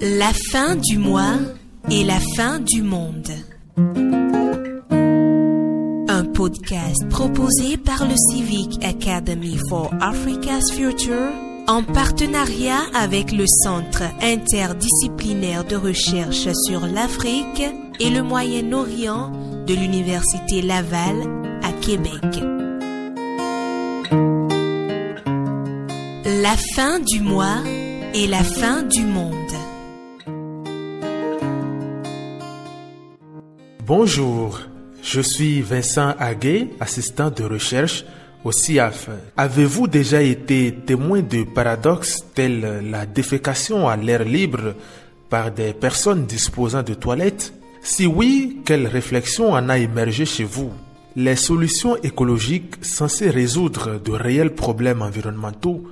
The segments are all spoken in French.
La fin du mois et la fin du monde. Un podcast proposé par le Civic Academy for Africa's Future en partenariat avec le Centre interdisciplinaire de recherche sur l'Afrique et le Moyen-Orient de l'Université Laval à Québec. La fin du mois et la fin du monde. Bonjour, je suis Vincent Aguet, assistant de recherche au CIAF. Avez-vous déjà été témoin de paradoxes tels la défécation à l'air libre par des personnes disposant de toilettes? Si oui, quelle réflexion en a émergé chez vous? Les solutions écologiques censées résoudre de réels problèmes environnementaux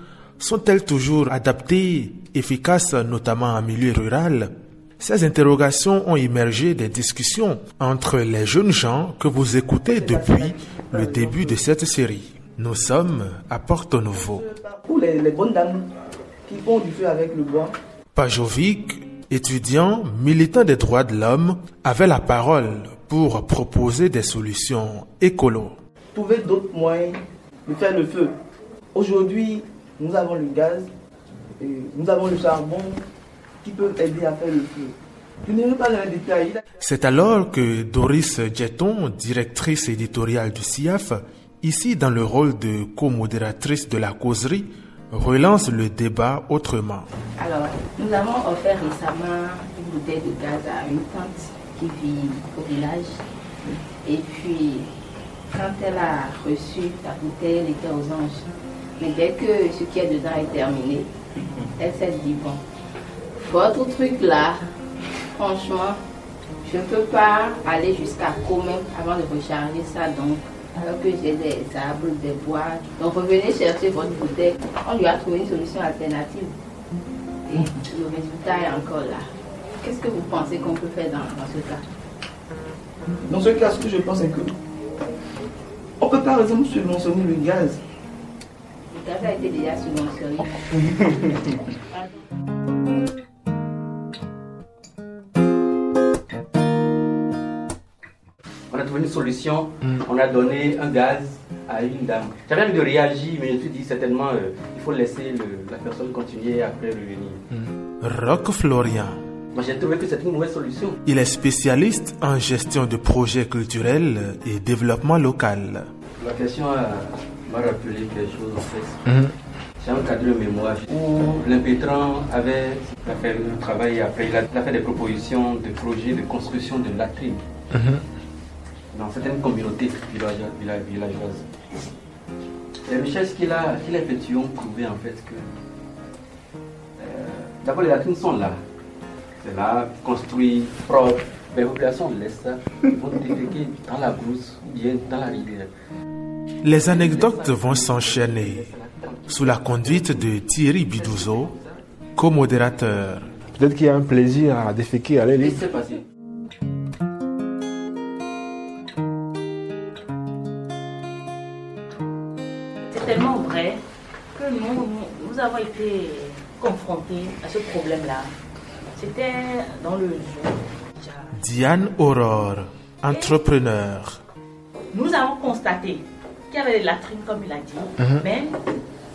sont-elles toujours adaptées, efficaces notamment en milieu rural? Ces interrogations ont émergé des discussions entre les jeunes gens que vous écoutez depuis le début de cette série. Nous sommes à Porto Novo. Pour les, les bonnes dames qui font du feu avec le bois. Pajovic, étudiant, militant des droits de l'homme, avait la parole pour proposer des solutions écolo. Trouver d'autres moyens de faire le feu. Aujourd'hui, nous avons le gaz, et nous avons le charbon, qui peuvent aider à faire le feu. Je n'irai pas dans les détails. C'est alors que Doris Djeton, directrice éditoriale du CIAF, ici dans le rôle de co-modératrice de la causerie, relance le débat autrement. Alors, nous avons offert récemment une bouteille de gaz à une tante qui vit au village. Et puis, quand elle a reçu la bouteille, elle était aux anges. Mais dès que ce qui est dedans est terminé, elle s'est dit, bon, votre truc là, franchement, je ne peux pas aller jusqu'à Comem avant de recharger ça. Donc, alors que j'ai des arbres, des bois. Donc, revenez chercher votre bouteille. On lui a trouvé une solution alternative. Et le résultat est encore là. Qu'est-ce que vous pensez qu'on peut faire dans, dans ce cas? Dans ce cas, ce que je pense, c'est que on peut par exemple subventionner le gaz. Le gaz a été déjà subventionné. On a trouvé une solution, on a donné un gaz à une dame. J'avais envie de réagir, mais je me suis dit certainement euh, il faut laisser le- la personne continuer après revenir. Roque Florian. Moi j'ai trouvé que c'est une mauvaise solution. Il est spécialiste en gestion de projets culturels et développement local. La question euh, m'a rappelé quelque chose en fait. J'ai un cadre de mémoire où l'impétrant avait fait le travail après il a, il a fait des propositions de projets de construction de latrines dans certaines communautés villageoises. villa- villageoises. Les recherches qu'il a, qu'il a effectuées ont prouvé en fait que euh, d'abord les latrines sont là. C'est là, construit, propre. Mais les populations laissent ça. Ils vont déféquer dans la brousse ou bien dans la rivière. Les anecdotes vont s'enchaîner sous la conduite de Thierry Bidouzo, co-modérateur. Peut-être qu'il y a un plaisir à déféquer à C'est tellement vrai que nous, nous, nous avons été confrontés à ce problème-là. C'était dans le jour. Diane Aurore, entrepreneur. Nous avons constaté qu'il y avait des latrines, comme il a dit, mais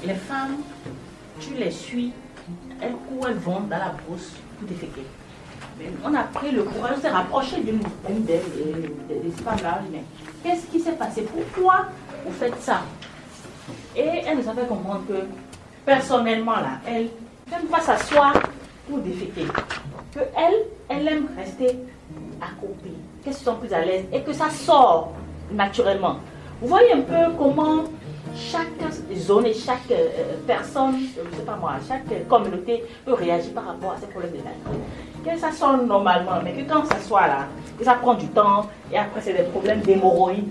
les femmes, tu les suis, elles courent, elles vont dans la brousse pour déféquer. Mais on a pris le courage, on s'est rapproché d'une des, des- des- des femmes là. Mais qu'est-ce qui s'est passé? Pourquoi vous faites ça? Et elle nous a fait comprendre que personnellement là, elle n'aime pas s'asseoir pour déféquer. Que elle, elle aime rester accroupie, qu'elles sont plus à l'aise et que ça sort naturellement. Vous voyez un peu comment chaque zone et chaque euh, personne, je sais pas moi, chaque communauté peut réagir par rapport à ces problèmes de latrine. Que ça sort normalement, mais que quand ça soit là, que ça prend du temps et après c'est des problèmes d'hémorroïdes.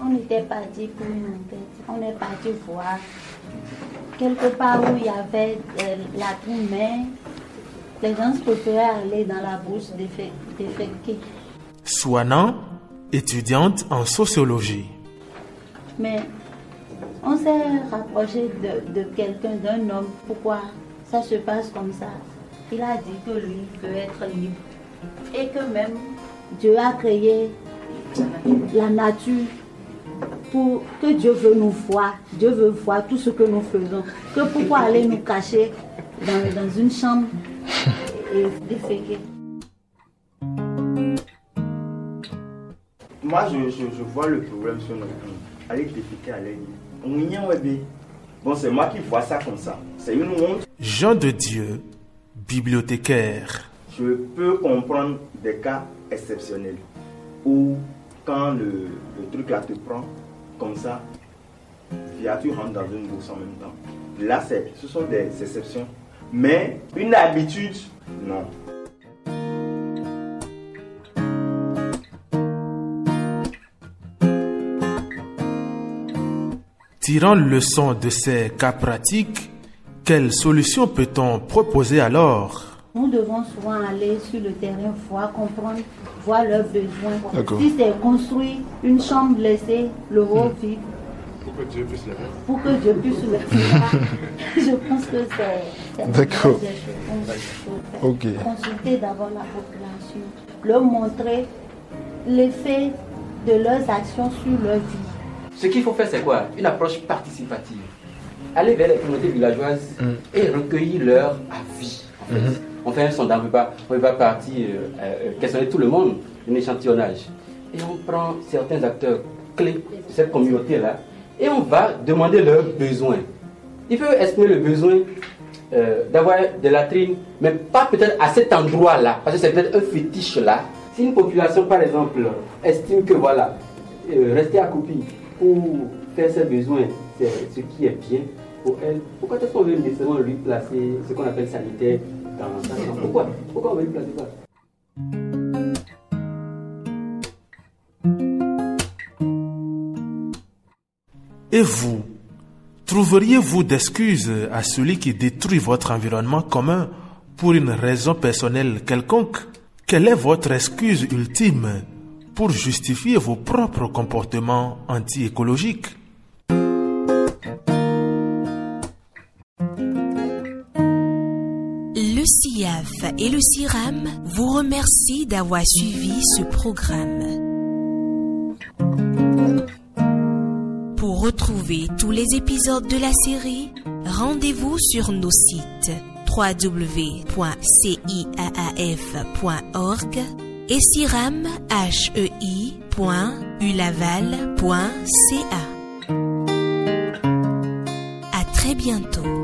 On était parti pour une enquête. On est parti voir quelque part où il y avait euh, la mais les gens préféraient aller dans la brousse défé- déféquer. Swanan, étudiante en sociologie. Mais On s'est rapproché de, de quelqu'un, d'un homme. Pourquoi ça se passe comme ça? Il a dit que lui veut être libre. Et que même Dieu a créé la nature pour que Dieu veut nous voir. Dieu veut voir tout ce que nous faisons. Que pourquoi aller nous cacher dans, dans une chambre? Moi, je, je, je vois le problème sur notre. On y est, ouais, Bon, c'est moi qui vois ça comme ça. C'est une honte. Jean de Dieu, bibliothécaire. Je peux comprendre des cas exceptionnels où quand le, le truc là te prend comme ça, tu rentres dans une bourse en même temps. Là, c'est, ce sont des exceptions. Mais une habitude, non. Tirant leçon de ces cas pratiques, quelle solution peut-on proposer alors? Nous devons souvent aller sur le terrain, voir, comprendre, voir leurs besoins. Si c'est construire une chambre, laisser le haut vide Pour que Dieu puisse le faire. pour que Dieu puisse le faire. Je pense que c'est D'accord. Ok. Consulter d'abord la population, leur montrer l'effet de leurs actions sur leur vie. Ce qu'il faut faire, c'est quoi? Une approche participative. Aller vers les communautés villageoises et recueillir leur avis. en fait. On fait un sondage, on ne peut pas, on peut pas partir euh, euh, questionner tout le monde, un échantillonnage. Et on prend certains acteurs clés de cette communauté-là et on va demander leurs besoins. Il faut exprimer le besoin euh, d'avoir des latrines, mais pas peut-être à cet endroit-là, parce que c'est peut-être un fétiche là. Si une population, par exemple, estime que voilà, euh, rester accroupi pour faire ses besoins, c'est ce qui est bien pour elle, pourquoi est-ce qu'on veut nécessairement lui placer ce qu'on appelle sanitaire dans sa chambre? Pourquoi? Pourquoi on veut lui placer ça? Et vous, trouveriez-vous d'excuses à celui qui détruit votre environnement commun pour une raison personnelle quelconque? Quelle est votre excuse ultime pour justifier vos propres comportements anti-écologiques? Le CIAF et le CIRAM vous remercient d'avoir suivi ce programme. Pour retrouver tous les épisodes de la série, rendez-vous sur nos sites www.ciaaf.org et ciram.ulaval.ca. À très bientôt.